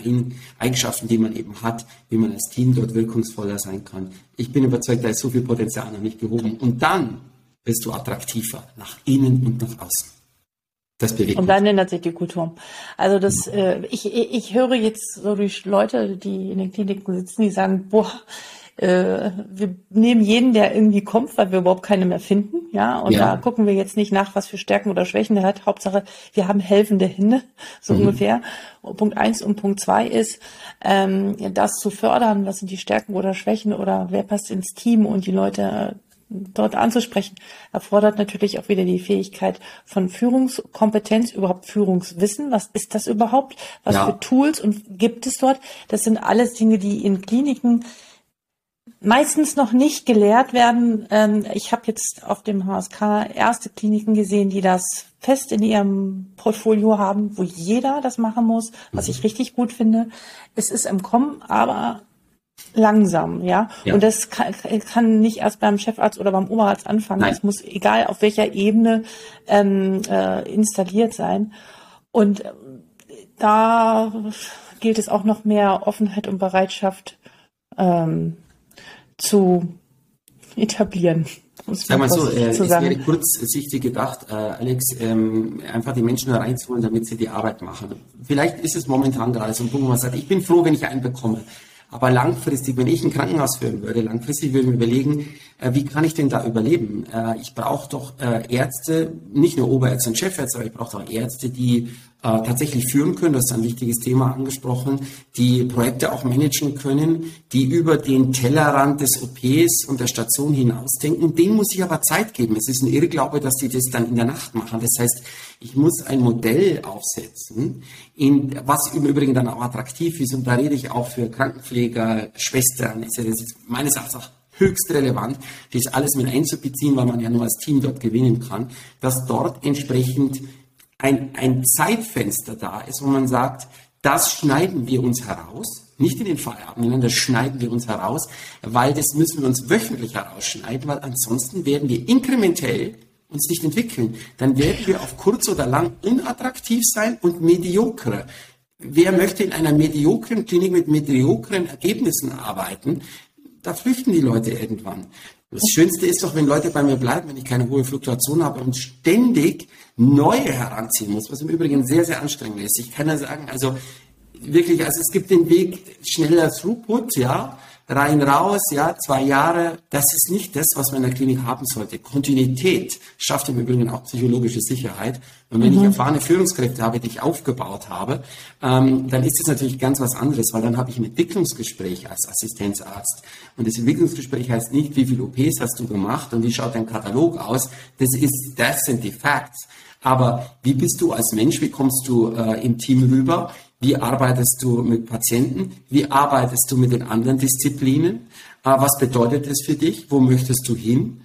Eigenschaften, die man eben hat, wie man als Team dort wirkungsvoller sein kann. Ich bin überzeugt, da ist so viel Potenzial noch nicht gehoben. Und dann bist du attraktiver nach innen und nach außen. Das bewegt Und dann ändert sich die Kultur. Also das, äh, ich, ich höre jetzt so durch Leute, die in den Kliniken sitzen, die sagen, boah, äh, wir nehmen jeden, der irgendwie kommt, weil wir überhaupt keine mehr finden, ja. Und ja. da gucken wir jetzt nicht nach, was für Stärken oder Schwächen er hat. Hauptsache, wir haben helfende Hände, so mhm. ungefähr. Punkt eins und Punkt zwei ist, ähm, das zu fördern, was sind die Stärken oder Schwächen oder wer passt ins Team und die Leute dort anzusprechen, erfordert natürlich auch wieder die Fähigkeit von Führungskompetenz, überhaupt Führungswissen. Was ist das überhaupt? Was ja. für Tools und gibt es dort? Das sind alles Dinge, die in Kliniken meistens noch nicht gelehrt werden. Ähm, ich habe jetzt auf dem HSK erste Kliniken gesehen, die das fest in ihrem Portfolio haben, wo jeder das machen muss, was ich richtig gut finde. Es ist im Kommen, aber langsam, ja. ja. Und das kann, kann, nicht erst beim Chefarzt oder beim Oberarzt anfangen. Es muss egal auf welcher Ebene ähm, äh, installiert sein. Und äh, da gilt es auch noch mehr Offenheit und Bereitschaft ähm, zu etablieren. Sag mal so, äh, es wäre kurzsichtig gedacht, äh, Alex, ähm, einfach die Menschen da reinzuholen, damit sie die Arbeit machen. Vielleicht ist es momentan gerade so ein Punkt, wo man sagt, ich bin froh, wenn ich einen bekomme. Aber langfristig, wenn ich ein Krankenhaus führen würde, langfristig würde ich mir überlegen, wie kann ich denn da überleben? Äh, ich brauche doch äh, Ärzte, nicht nur Oberärzte und Chefärzte, aber ich brauche auch Ärzte, die äh, tatsächlich führen können, das ist ein wichtiges Thema angesprochen, die Projekte auch managen können, die über den Tellerrand des OPs und der Station hinausdenken. Dem muss ich aber Zeit geben. Es ist ein Irrglaube, dass die das dann in der Nacht machen. Das heißt, ich muss ein Modell aufsetzen, in, was im Übrigen dann auch attraktiv ist. Und da rede ich auch für Krankenpfleger, Schwestern. Das ist meines Erachtens auch höchst relevant, das alles mit einzubeziehen, weil man ja nur als Team dort gewinnen kann, dass dort entsprechend ein, ein Zeitfenster da ist, wo man sagt, das schneiden wir uns heraus, nicht in den Feierabend, sondern das schneiden wir uns heraus, weil das müssen wir uns wöchentlich herausschneiden, weil ansonsten werden wir inkrementell uns nicht entwickeln. Dann werden wir auf kurz oder lang unattraktiv sein und mediocre. Wer möchte in einer mediokren Klinik mit mediokren Ergebnissen arbeiten? Da flüchten die Leute irgendwann. Das Schönste ist doch, wenn Leute bei mir bleiben, wenn ich keine hohe Fluktuation habe und ständig neue heranziehen muss, was im Übrigen sehr, sehr anstrengend ist. Ich kann ja sagen, also wirklich, also es gibt den Weg schneller Throughput, ja, rein raus, ja, zwei Jahre, das ist nicht das, was man in der Klinik haben sollte. Kontinuität schafft im Übrigen auch psychologische Sicherheit. Und wenn mhm. ich erfahrene Führungskräfte habe, die ich aufgebaut habe, ähm, dann ist das natürlich ganz was anderes, weil dann habe ich ein Entwicklungsgespräch als Assistenzarzt. Und das Entwicklungsgespräch heißt nicht, wie viele OPs hast du gemacht und wie schaut dein Katalog aus. Das ist, das sind die Facts. Aber wie bist du als Mensch? Wie kommst du äh, im Team rüber? Wie arbeitest du mit Patienten? Wie arbeitest du mit den anderen Disziplinen? Äh, was bedeutet das für dich? Wo möchtest du hin?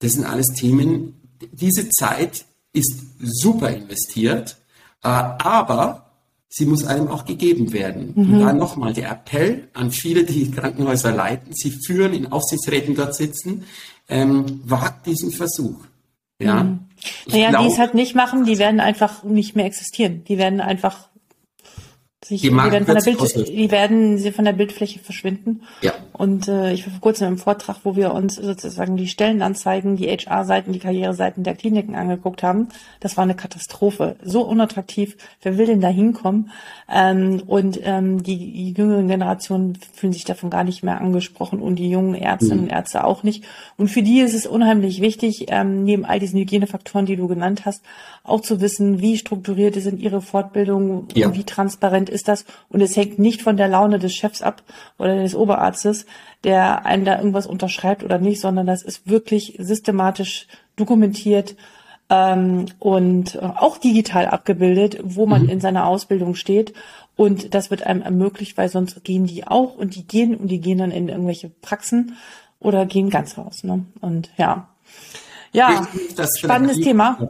Das sind alles Themen. Diese Zeit ist super investiert, äh, aber sie muss einem auch gegeben werden. Mhm. Und da nochmal der Appell an viele, die Krankenhäuser leiten, sie führen, in Aufsichtsräten dort sitzen, ähm, wagt diesen Versuch. Ja, mhm. naja, glaub, die es halt nicht machen, die werden einfach nicht mehr existieren. Die werden einfach sich, die, die, werden von der Bild, die werden sie von der Bildfläche verschwinden. Ja. Und äh, ich war vor kurzem im Vortrag, wo wir uns sozusagen die Stellenanzeigen, die HR-Seiten, die Karriereseiten der Kliniken angeguckt haben. Das war eine Katastrophe. So unattraktiv. Wer will denn da hinkommen? Ähm, und ähm, die, die jüngeren Generationen fühlen sich davon gar nicht mehr angesprochen und die jungen Ärztinnen mhm. und Ärzte auch nicht. Und für die ist es unheimlich wichtig, ähm, neben all diesen Hygienefaktoren, die du genannt hast, auch zu wissen, wie strukturiert sind ihre Fortbildungen, ja. wie transparent ist das. Und es hängt nicht von der Laune des Chefs ab oder des Oberarztes, der einem da irgendwas unterschreibt oder nicht, sondern das ist wirklich systematisch dokumentiert ähm, und auch digital abgebildet, wo man mhm. in seiner Ausbildung steht. Und das wird einem ermöglicht, weil sonst gehen die auch und die gehen und die gehen dann in irgendwelche Praxen oder gehen ganz raus. Ne? Und ja, ja, spannendes Thema.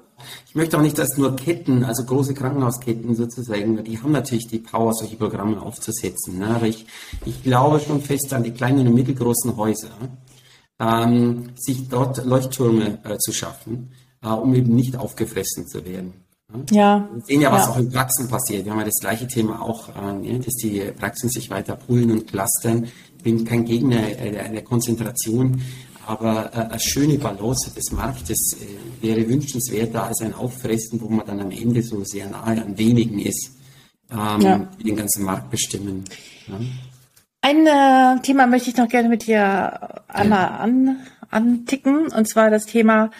Ich möchte auch nicht, dass nur Ketten, also große Krankenhausketten sozusagen, die haben natürlich die Power, solche Programme aufzusetzen. Ne? Aber ich, ich glaube schon fest an die kleinen und mittelgroßen Häuser, ähm, sich dort Leuchttürme äh, zu schaffen, äh, um eben nicht aufgefressen zu werden. Ne? Ja. Wir sehen ja, was ja. auch in Praxen passiert. Wir haben ja das gleiche Thema auch, äh, dass die Praxen sich weiter poolen und clustern. Ich bin kein Gegner äh, der Konzentration, aber äh, eine schöne Balance des Marktes äh, wäre wünschenswerter als ein Auffressen, wo man dann am Ende so sehr nahe an wenigen ist, ähm, ja. die den ganzen Markt bestimmen. Ja. Ein äh, Thema möchte ich noch gerne mit dir einmal ja. an, anticken, und zwar das Thema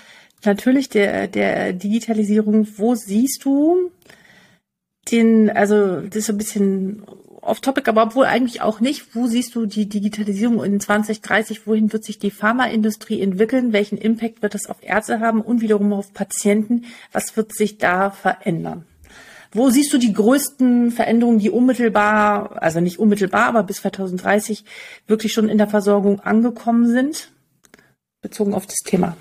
natürlich der, der Digitalisierung. Wo siehst du den, also das ist so ein bisschen off-topic, aber obwohl eigentlich auch nicht. Wo siehst du die Digitalisierung in 2030? Wohin wird sich die Pharmaindustrie entwickeln? Welchen Impact wird das auf Ärzte haben und wiederum auf Patienten? Was wird sich da verändern? Wo siehst du die größten Veränderungen, die unmittelbar, also nicht unmittelbar, aber bis 2030 wirklich schon in der Versorgung angekommen sind, bezogen auf das Thema?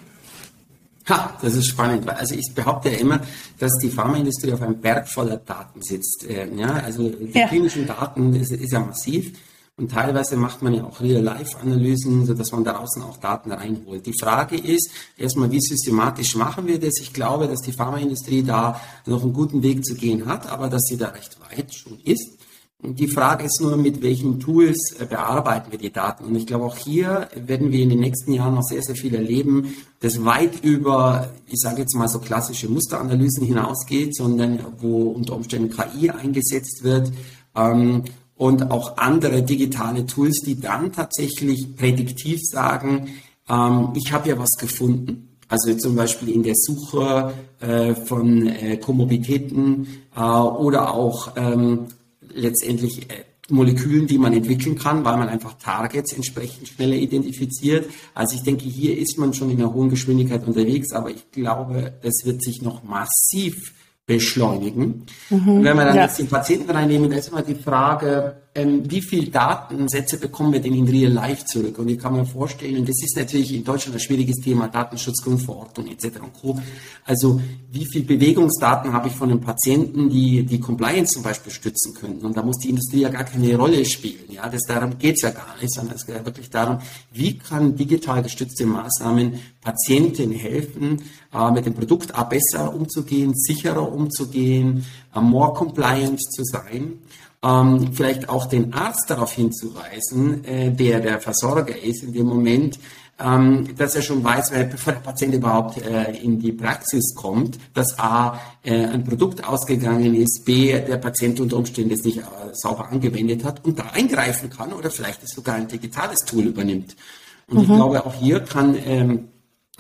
Ha, das ist spannend. Also ich behaupte ja immer, dass die Pharmaindustrie auf einem Berg voller Daten sitzt. Ähm, ja, also die ja. klinischen Daten ist, ist, ja massiv. Und teilweise macht man ja auch Real-Life-Analysen, sodass man draußen auch Daten reinholt. Die Frage ist erstmal, wie systematisch machen wir das? Ich glaube, dass die Pharmaindustrie da noch einen guten Weg zu gehen hat, aber dass sie da recht weit schon ist. Die Frage ist nur, mit welchen Tools äh, bearbeiten wir die Daten. Und ich glaube, auch hier werden wir in den nächsten Jahren noch sehr, sehr viel erleben, das weit über, ich sage jetzt mal so klassische Musteranalysen hinausgeht, sondern wo unter Umständen KI eingesetzt wird ähm, und auch andere digitale Tools, die dann tatsächlich prädiktiv sagen, ähm, ich habe ja was gefunden. Also zum Beispiel in der Suche äh, von äh, Komorbiditäten äh, oder auch ähm, letztendlich äh, Molekülen, die man entwickeln kann, weil man einfach Targets entsprechend schneller identifiziert. Also ich denke, hier ist man schon in einer hohen Geschwindigkeit unterwegs, aber ich glaube, es wird sich noch massiv beschleunigen. Mhm, wenn wir dann ja. jetzt den Patienten reinnehmen, da ist immer die Frage, ähm, wie viel Datensätze bekommen wir denn in Real Life zurück? Und ich kann mir vorstellen, und das ist natürlich in Deutschland ein schwieriges Thema, Datenschutzgrundverordnung etc. und Co. Also wie viel Bewegungsdaten habe ich von den Patienten, die die Compliance zum Beispiel stützen könnten? Und da muss die Industrie ja gar keine Rolle spielen. Ja, das, darum geht es ja gar nicht, sondern es geht ja wirklich darum, wie kann digital gestützte Maßnahmen Patienten helfen, äh, mit dem Produkt auch besser umzugehen, sicherer umzugehen, äh, more compliant zu sein ähm, vielleicht auch den Arzt darauf hinzuweisen, äh, der der Versorger ist in dem Moment, ähm, dass er schon weiß, bevor der Patient überhaupt äh, in die Praxis kommt, dass A, äh, ein Produkt ausgegangen ist, B, der Patient unter Umständen es nicht äh, sauber angewendet hat und da eingreifen kann oder vielleicht sogar ein digitales Tool übernimmt. Und mhm. ich glaube, auch hier kann, ähm,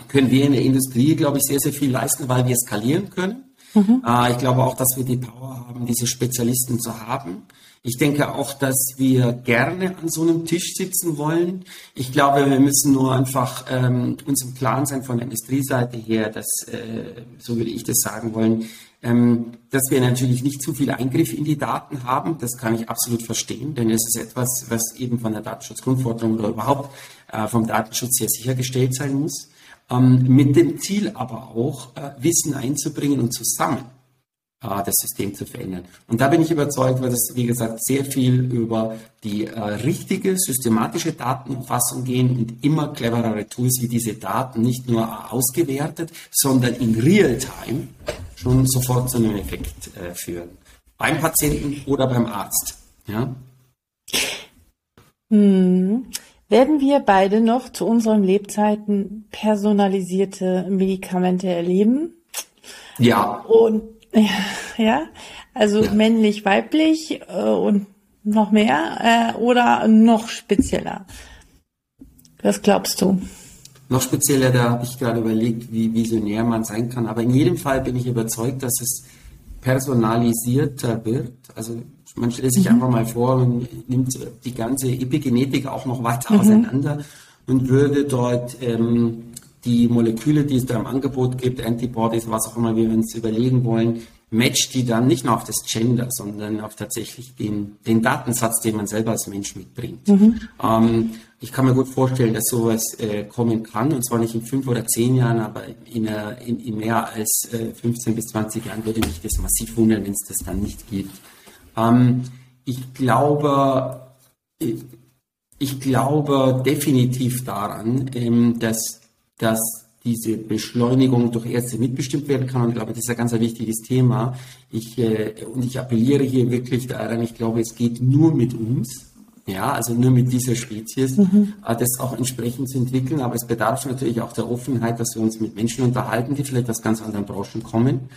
können wir in der Industrie, glaube ich, sehr, sehr viel leisten, weil wir skalieren können. Mhm. Äh, ich glaube auch, dass wir die Power haben, diese Spezialisten zu haben. Ich denke auch, dass wir gerne an so einem Tisch sitzen wollen. Ich glaube, wir müssen nur einfach ähm, uns im Klaren sein von der Industrieseite her, dass, äh, so würde ich das sagen wollen, ähm, dass wir natürlich nicht zu viel Eingriff in die Daten haben. Das kann ich absolut verstehen, denn es ist etwas, was eben von der Datenschutzgrundverordnung oder überhaupt äh, vom Datenschutz her sichergestellt sein muss. Ähm, mit dem Ziel aber auch, äh, Wissen einzubringen und zusammen äh, das System zu verändern. Und da bin ich überzeugt, weil das, wie gesagt, sehr viel über die äh, richtige, systematische Datenerfassung gehen und immer cleverere Tools wie diese Daten nicht nur ausgewertet, sondern in Real-Time schon sofort zu einem Effekt äh, führen. Beim Patienten oder beim Arzt. Ja? Hm. Werden wir beide noch zu unseren Lebzeiten personalisierte Medikamente erleben? Ja. Und ja, also ja. männlich, weiblich äh, und noch mehr äh, oder noch spezieller? Was glaubst du? Noch spezieller, da habe ich gerade überlegt, wie visionär man sein kann. Aber in jedem Fall bin ich überzeugt, dass es personalisierter wird. Also man stellt sich mhm. einfach mal vor, man nimmt die ganze Epigenetik auch noch weiter mhm. auseinander und würde dort ähm, die Moleküle, die es da im Angebot gibt, Antibodies, was auch immer wir uns überlegen wollen, matcht die dann nicht nur auf das Gender, sondern auf tatsächlich den, den Datensatz, den man selber als Mensch mitbringt. Mhm. Ähm, ich kann mir gut vorstellen, dass sowas äh, kommen kann, und zwar nicht in fünf oder zehn Jahren, aber in, in, in mehr als äh, 15 bis 20 Jahren würde mich das massiv wundern, wenn es das dann nicht gibt. Ähm, ich glaube, ich, glaube definitiv daran, ähm, dass, dass diese Beschleunigung durch Ärzte mitbestimmt werden kann. Und ich glaube, das ist ein ganz ein wichtiges Thema. Ich, äh, und ich appelliere hier wirklich daran, ich glaube, es geht nur mit uns. Ja, also nur mit dieser Spezies, mhm. äh, das auch entsprechend zu entwickeln. Aber es bedarf natürlich auch der Offenheit, dass wir uns mit Menschen unterhalten, die vielleicht aus ganz anderen Branchen kommen,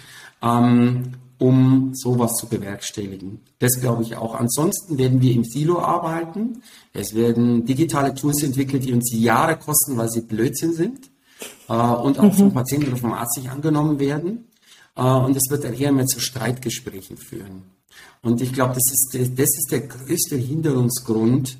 ähm, um sowas zu bewerkstelligen. Das glaube ich auch. Ansonsten werden wir im Silo arbeiten. Es werden digitale Tools entwickelt, die uns Jahre kosten, weil sie Blödsinn sind äh, und auch mhm. vom Patienten oder vom Arzt nicht angenommen werden. Äh, und es wird dann eher mehr zu Streitgesprächen führen. Und ich glaube, das ist, das ist der größte Hinderungsgrund,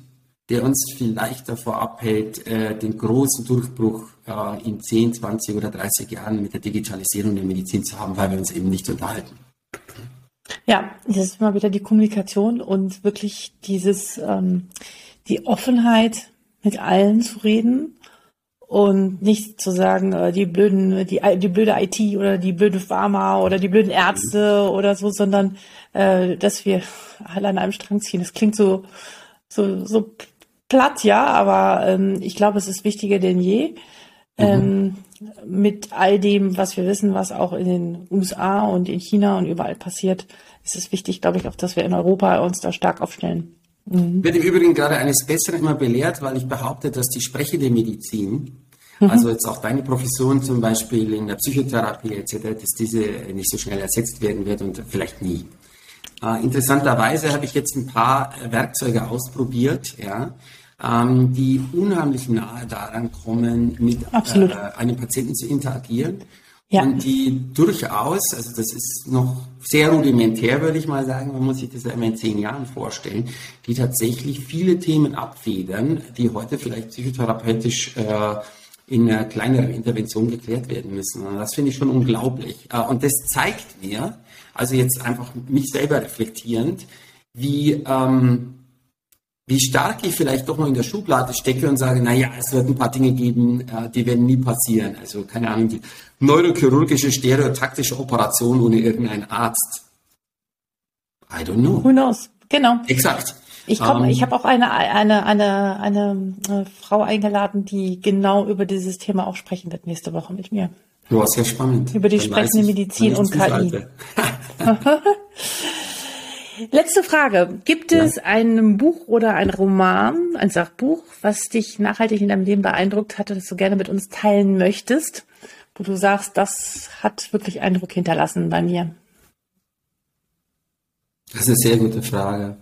der uns vielleicht davor abhält, äh, den großen Durchbruch äh, in 10, 20 oder 30 Jahren mit der Digitalisierung der Medizin zu haben, weil wir uns eben nicht unterhalten. Ja, das ist immer wieder die Kommunikation und wirklich dieses, ähm, die Offenheit, mit allen zu reden und nicht zu sagen, äh, die blöden, die, die blöde IT oder die blöde Pharma oder die blöden Ärzte oder so, sondern äh, dass wir alle an einem Strang ziehen. Das klingt so, so, so platt, ja, aber ähm, ich glaube, es ist wichtiger denn je. Mhm. Mit all dem, was wir wissen, was auch in den USA und in China und überall passiert, ist es wichtig, glaube ich, auch, dass wir in Europa uns da stark aufstellen. Mhm. Wird im Übrigen gerade eines Besseren immer belehrt, weil ich behaupte, dass die sprechende Medizin, mhm. also jetzt auch deine Profession zum Beispiel in der Psychotherapie etc., dass diese nicht so schnell ersetzt werden wird und vielleicht nie. Äh, interessanterweise habe ich jetzt ein paar Werkzeuge ausprobiert, ja, ähm, die unheimlich nahe daran kommen, mit äh, einem Patienten zu interagieren ja. Und die durchaus, also das ist noch sehr rudimentär, würde ich mal sagen, man muss sich das ja immer in zehn Jahren vorstellen, die tatsächlich viele Themen abfedern, die heute vielleicht psychotherapeutisch äh, in einer kleineren Intervention geklärt werden müssen. Und das finde ich schon unglaublich. Äh, und das zeigt mir, also jetzt einfach mich selber reflektierend, wie ähm, wie stark ich vielleicht doch noch in der Schublade stecke und sage, naja, es wird ein paar Dinge geben, äh, die werden nie passieren. Also keine Ahnung, die neurochirurgische stereotaktische Operation ohne irgendeinen Arzt. I don't know. Who knows? Genau. Exakt. Ich komme, um, ähm, ich habe auch eine eine eine eine äh, Frau eingeladen, die genau über dieses Thema auch sprechen wird nächste Woche mit mir. Ja spannend. Über die Dann sprechende Medizin und KI. Letzte Frage. Gibt es ja. ein Buch oder ein Roman, ein Sachbuch, was dich nachhaltig in deinem Leben beeindruckt hatte, das du gerne mit uns teilen möchtest, wo du sagst, das hat wirklich Eindruck hinterlassen bei mir? Das ist eine sehr gute Frage.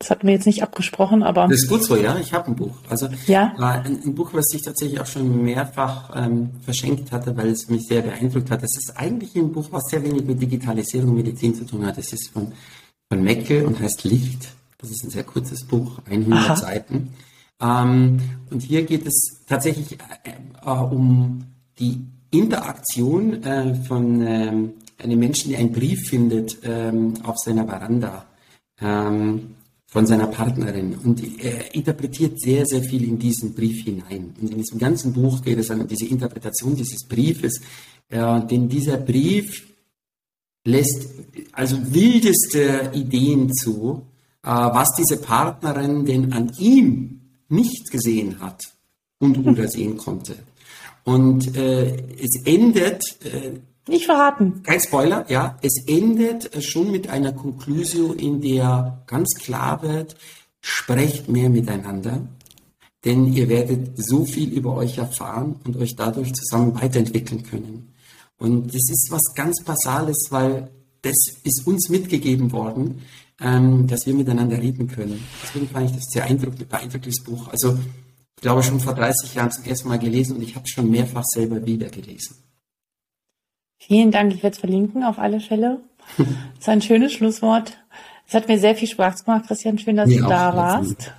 Das hatten wir jetzt nicht abgesprochen, aber. Das ist gut so, ja. Ich habe ein Buch. Also ja? ein, ein, Buch, was ich tatsächlich auch schon mehrfach ähm, verschenkt hatte, weil es mich sehr beeindruckt hat. Das ist eigentlich ein Buch, was sehr wenig mit Digitalisierung und Medizin zu tun hat. Das ist von, von Meckel und heißt Licht. Das ist ein sehr kurzes Buch, 100 Aha. Seiten. Ähm, und hier geht es tatsächlich äh, äh, um die Interaktion äh, von ähm, einem Menschen, der einen Brief findet ähm, auf seiner Veranda. Ähm, von seiner Partnerin und er interpretiert sehr, sehr viel in diesen Brief hinein. Und in diesem ganzen Buch geht es um diese Interpretation dieses Briefes, äh, denn dieser Brief lässt also wildeste Ideen zu, äh, was diese Partnerin denn an ihm nicht gesehen hat und oder sehen konnte. Und äh, es endet äh, nicht verraten. Kein Spoiler, ja. Es endet schon mit einer Konklusion, in der ganz klar wird, sprecht mehr miteinander, denn ihr werdet so viel über euch erfahren und euch dadurch zusammen weiterentwickeln können. Und das ist was ganz Basales, weil das ist uns mitgegeben worden, ähm, dass wir miteinander reden können. Deswegen fand ich das sehr beeindruckendes Buch. Also ich glaube schon vor 30 Jahren zum ersten Mal gelesen und ich habe es schon mehrfach selber wieder gelesen. Vielen Dank. Ich werde es verlinken auf alle Fälle. Das ist ein schönes Schlusswort. Es hat mir sehr viel Spaß gemacht, Christian. Schön, dass mir du da warst.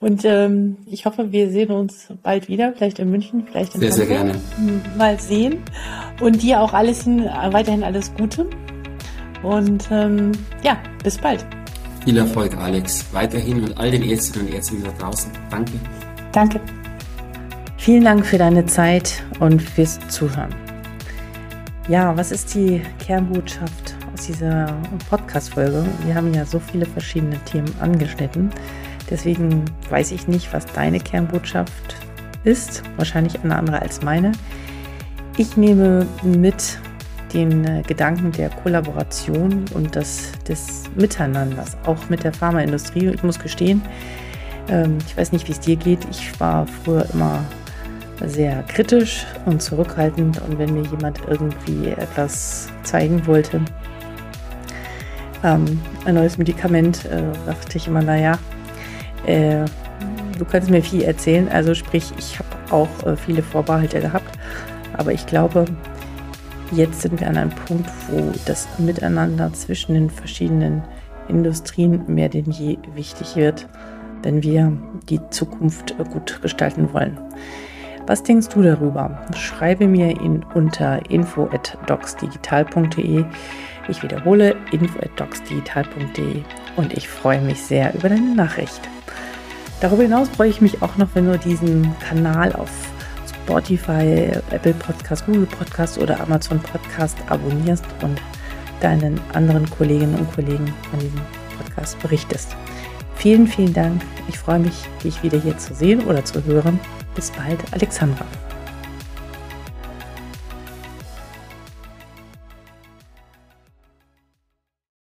Und ähm, ich hoffe, wir sehen uns bald wieder, vielleicht in München, vielleicht in Sehr, sehr gerne. Mal sehen. Und dir auch alles hin, weiterhin alles Gute. Und ähm, ja, bis bald. Viel Erfolg, Alex. Weiterhin und all den Ärztinnen und Ärzten da draußen. Danke. Danke. Vielen Dank für deine Zeit und fürs Zuhören. Ja, was ist die Kernbotschaft aus dieser Podcast-Folge? Wir haben ja so viele verschiedene Themen angeschnitten. Deswegen weiß ich nicht, was deine Kernbotschaft ist. Wahrscheinlich eine andere als meine. Ich nehme mit den äh, Gedanken der Kollaboration und des, des Miteinanders, auch mit der Pharmaindustrie. Ich muss gestehen, ähm, ich weiß nicht, wie es dir geht. Ich war früher immer sehr kritisch und zurückhaltend. Und wenn mir jemand irgendwie etwas zeigen wollte, ähm, ein neues Medikament, äh, dachte ich immer, naja, äh, du kannst mir viel erzählen, also sprich, ich habe auch äh, viele Vorbehalte gehabt, aber ich glaube, jetzt sind wir an einem Punkt, wo das Miteinander zwischen den verschiedenen Industrien mehr denn je wichtig wird, wenn wir die Zukunft äh, gut gestalten wollen. Was denkst du darüber? Schreibe mir ihn unter info@docsdigital.de. Ich wiederhole info@docsdigital.de und ich freue mich sehr über deine Nachricht. Darüber hinaus freue ich mich auch noch, wenn du diesen Kanal auf Spotify, Apple Podcast, Google Podcast oder Amazon Podcast abonnierst und deinen anderen Kolleginnen und Kollegen von diesem Podcast berichtest. Vielen, vielen Dank. Ich freue mich, dich wieder hier zu sehen oder zu hören. Bis bald, Alexandra.